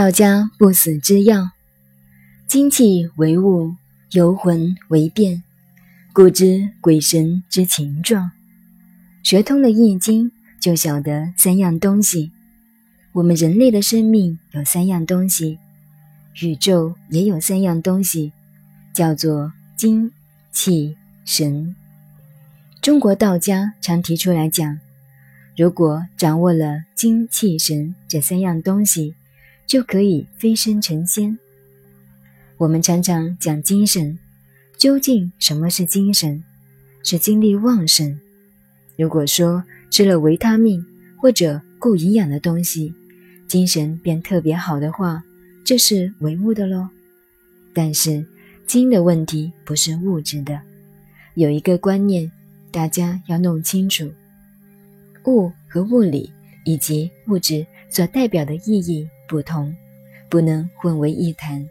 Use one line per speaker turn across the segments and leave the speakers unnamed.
道家不死之药，精气为物，游魂为变，故知鬼神之情状。学通了《易经》，就晓得三样东西。我们人类的生命有三样东西，宇宙也有三样东西，叫做精、气、神。中国道家常提出来讲，如果掌握了精、气、神这三样东西。就可以飞升成仙。我们常常讲精神，究竟什么是精神？是精力旺盛。如果说吃了维他命或者够营养的东西，精神变特别好的话，这是唯物的喽。但是精的问题不是物质的，有一个观念大家要弄清楚：物和物理以及物质所代表的意义。不同，不能混为一谈。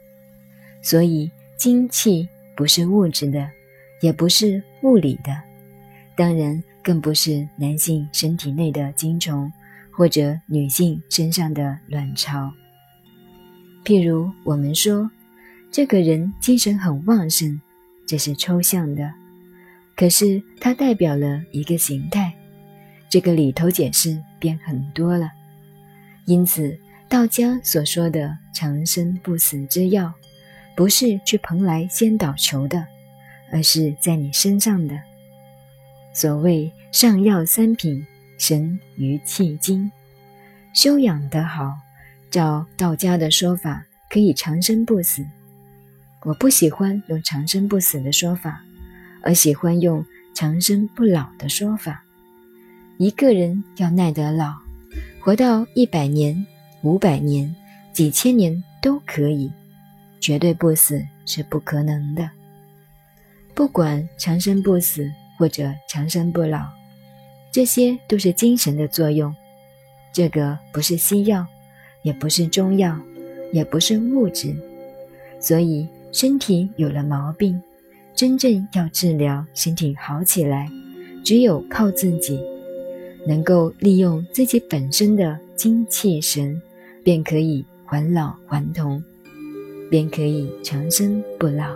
所以，精气不是物质的，也不是物理的，当然更不是男性身体内的精虫，或者女性身上的卵巢。譬如，我们说这个人精神很旺盛，这是抽象的，可是它代表了一个形态，这个里头解释便很多了。因此。道家所说的长生不死之药，不是去蓬莱仙岛求的，而是在你身上的。所谓上药三品，神、于气、精，修养得好，照道家的说法，可以长生不死。我不喜欢用长生不死的说法，而喜欢用长生不老的说法。一个人要耐得老，活到一百年。五百年、几千年都可以，绝对不死是不可能的。不管长生不死或者长生不老，这些都是精神的作用。这个不是西药，也不是中药，也不是物质。所以身体有了毛病，真正要治疗身体好起来，只有靠自己，能够利用自己本身的精气神。便可以返老还童，便可以长生不老。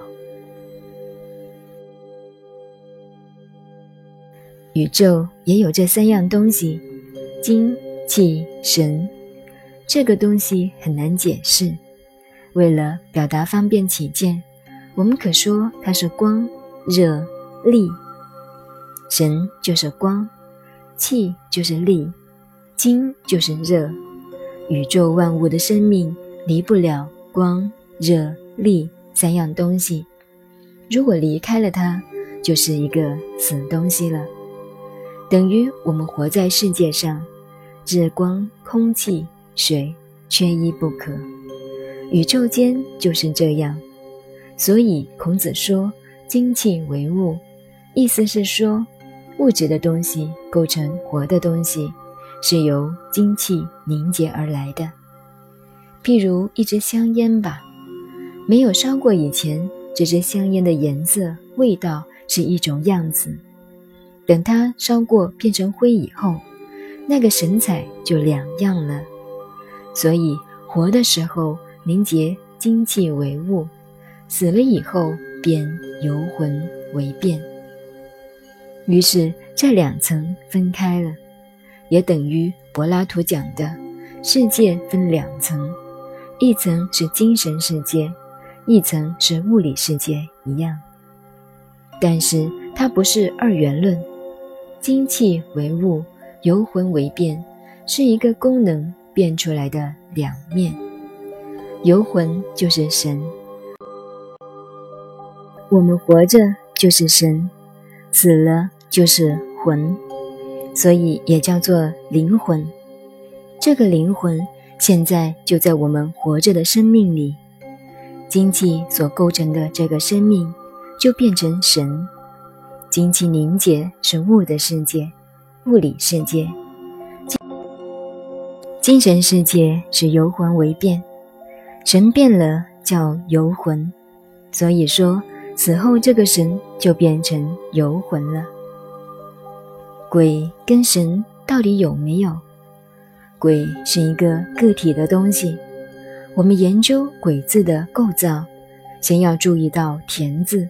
宇宙也有这三样东西：精、气、神。这个东西很难解释，为了表达方便起见，我们可说它是光、热、力。神就是光，气就是力，精就是热。宇宙万物的生命离不了光、热、力三样东西。如果离开了它，就是一个死东西了。等于我们活在世界上，日光、空气、水缺一不可。宇宙间就是这样。所以孔子说：“精气为物”，意思是说，物质的东西构成活的东西。是由精气凝结而来的，譬如一支香烟吧，没有烧过以前，这支香烟的颜色、味道是一种样子。等它烧过变成灰以后，那个神采就两样了。所以活的时候凝结精气为物，死了以后便游魂为变。于是这两层分开了。也等于柏拉图讲的，世界分两层，一层是精神世界，一层是物理世界一样。但是它不是二元论，精气为物，游魂为变，是一个功能变出来的两面。游魂就是神，我们活着就是神，死了就是魂。所以也叫做灵魂。这个灵魂现在就在我们活着的生命里，精气所构成的这个生命就变成神。精气凝结是物的世界，物理世界；精神世界是游魂为变，神变了叫游魂。所以说死后这个神就变成游魂了。鬼跟神到底有没有？鬼是一个个体的东西，我们研究“鬼”字的构造，先要注意到“田”字。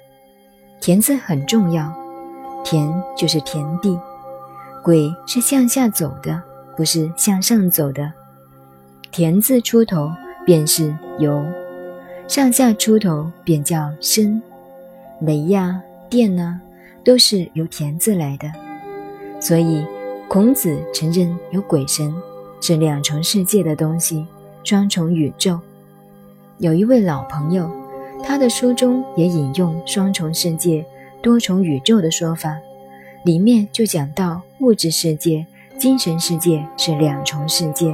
田字很重要，田就是田地，鬼是向下走的，不是向上走的。田字出头便是由，上下出头便叫身。雷呀、电呐，都是由田字来的。所以孔子承认有鬼神，是两重世界的东西，双重宇宙。有一位老朋友。他的书中也引用双重世界、多重宇宙的说法，里面就讲到物质世界、精神世界是两重世界。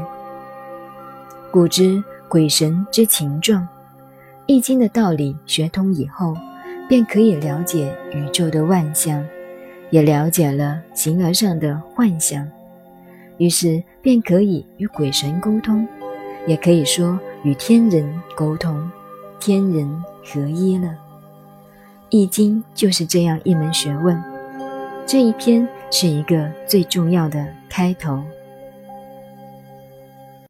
古之鬼神之情状，《易经》的道理学通以后，便可以了解宇宙的万象，也了解了形而上的幻想，于是便可以与鬼神沟通，也可以说与天人沟通。天人合一了，《易经》就是这样一门学问。这一篇是一个最重要的开头。